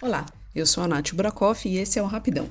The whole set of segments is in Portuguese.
Olá, eu sou a Nath Burakoff e esse é o Rapidão.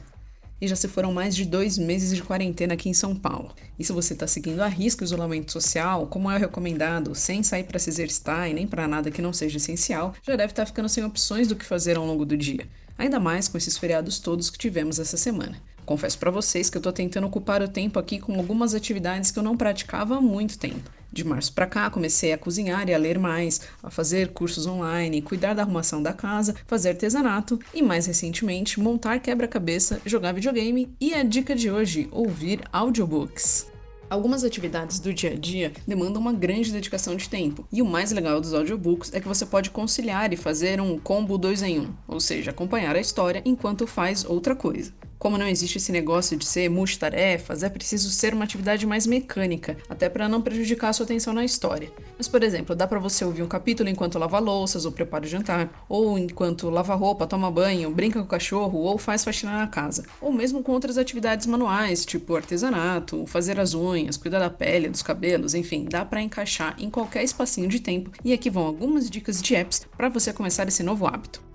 E já se foram mais de dois meses de quarentena aqui em São Paulo. E se você está seguindo a risco o isolamento social, como é recomendado, sem sair para se exercitar e nem para nada que não seja essencial, já deve estar tá ficando sem opções do que fazer ao longo do dia. Ainda mais com esses feriados todos que tivemos essa semana. Confesso para vocês que eu estou tentando ocupar o tempo aqui com algumas atividades que eu não praticava há muito tempo. De março para cá, comecei a cozinhar e a ler mais, a fazer cursos online, cuidar da arrumação da casa, fazer artesanato e, mais recentemente, montar quebra-cabeça, jogar videogame e a dica de hoje: ouvir audiobooks. Algumas atividades do dia a dia demandam uma grande dedicação de tempo, e o mais legal dos audiobooks é que você pode conciliar e fazer um combo 2 em 1, um, ou seja, acompanhar a história enquanto faz outra coisa. Como não existe esse negócio de ser multitarefas, é preciso ser uma atividade mais mecânica, até para não prejudicar a sua atenção na história. Mas, por exemplo, dá para você ouvir um capítulo enquanto lava louças ou prepara o jantar, ou enquanto lava roupa, toma banho, brinca com o cachorro ou faz faxina na casa, ou mesmo com outras atividades manuais, tipo artesanato, fazer as unhas, cuidar da pele, dos cabelos, enfim, dá para encaixar em qualquer espacinho de tempo. E aqui vão algumas dicas de apps para você começar esse novo hábito.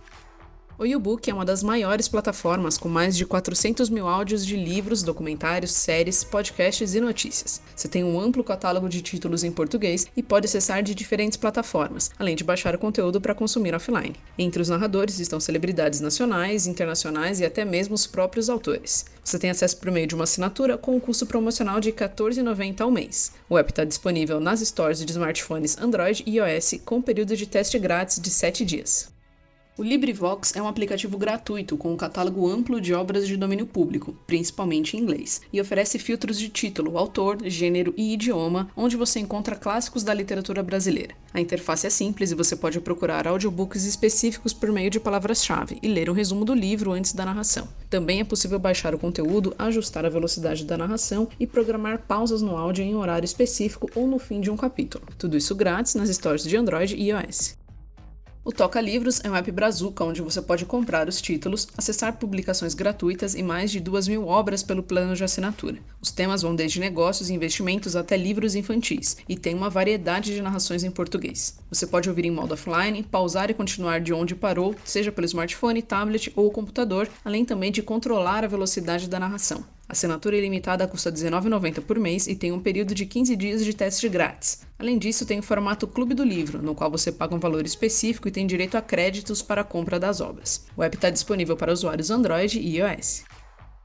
O YouBook é uma das maiores plataformas com mais de 400 mil áudios de livros, documentários, séries, podcasts e notícias. Você tem um amplo catálogo de títulos em português e pode acessar de diferentes plataformas, além de baixar o conteúdo para consumir offline. Entre os narradores estão celebridades nacionais, internacionais e até mesmo os próprios autores. Você tem acesso por meio de uma assinatura com um custo promocional de R$ 14,90 ao mês. O app está disponível nas stores de smartphones Android e iOS com período de teste grátis de 7 dias. O LibriVox é um aplicativo gratuito com um catálogo amplo de obras de domínio público, principalmente em inglês, e oferece filtros de título, autor, gênero e idioma, onde você encontra clássicos da literatura brasileira. A interface é simples e você pode procurar audiobooks específicos por meio de palavras-chave e ler o resumo do livro antes da narração. Também é possível baixar o conteúdo, ajustar a velocidade da narração e programar pausas no áudio em horário específico ou no fim de um capítulo. Tudo isso grátis nas stores de Android e iOS. O Toca Livros é um app brazuca onde você pode comprar os títulos, acessar publicações gratuitas e mais de duas mil obras pelo plano de assinatura. Os temas vão desde negócios e investimentos até livros infantis e tem uma variedade de narrações em português. Você pode ouvir em modo offline, pausar e continuar de onde parou, seja pelo smartphone, tablet ou computador, além também de controlar a velocidade da narração. Assinatura ilimitada custa R$19,90 por mês e tem um período de 15 dias de teste grátis. Além disso, tem o formato Clube do Livro, no qual você paga um valor específico e tem direito a créditos para a compra das obras. O app está disponível para usuários Android e iOS.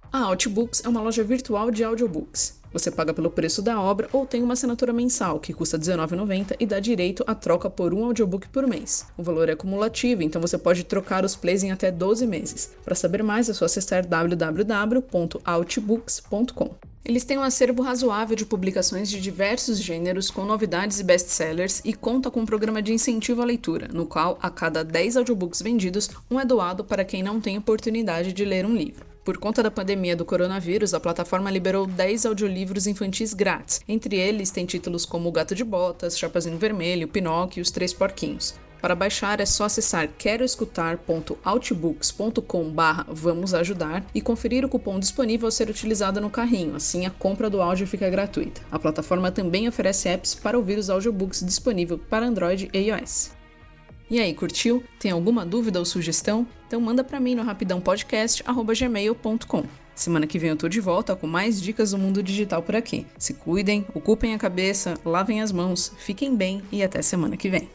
A Outbooks é uma loja virtual de audiobooks. Você paga pelo preço da obra ou tem uma assinatura mensal, que custa R$19,90 e dá direito à troca por um audiobook por mês. O valor é cumulativo, então você pode trocar os plays em até 12 meses. Para saber mais, é só acessar www.outbooks.com. Eles têm um acervo razoável de publicações de diversos gêneros, com novidades e best-sellers, e conta com um programa de incentivo à leitura, no qual, a cada 10 audiobooks vendidos, um é doado para quem não tem oportunidade de ler um livro. Por conta da pandemia do coronavírus, a plataforma liberou 10 audiolivros infantis grátis. Entre eles tem títulos como O Gato de Botas, Chapazinho Vermelho, Pinóquio e Os Três Porquinhos. Para baixar é só acessar queroescutar.outbooks.com vamos ajudar e conferir o cupom disponível a ser utilizado no carrinho, assim a compra do áudio fica gratuita. A plataforma também oferece apps para ouvir os audiobooks disponível para Android e iOS. E aí, curtiu? Tem alguma dúvida ou sugestão? Então manda para mim no rapidãopodcast@gmail.com. Semana que vem eu tô de volta com mais dicas do mundo digital por aqui. Se cuidem, ocupem a cabeça, lavem as mãos, fiquem bem e até semana que vem.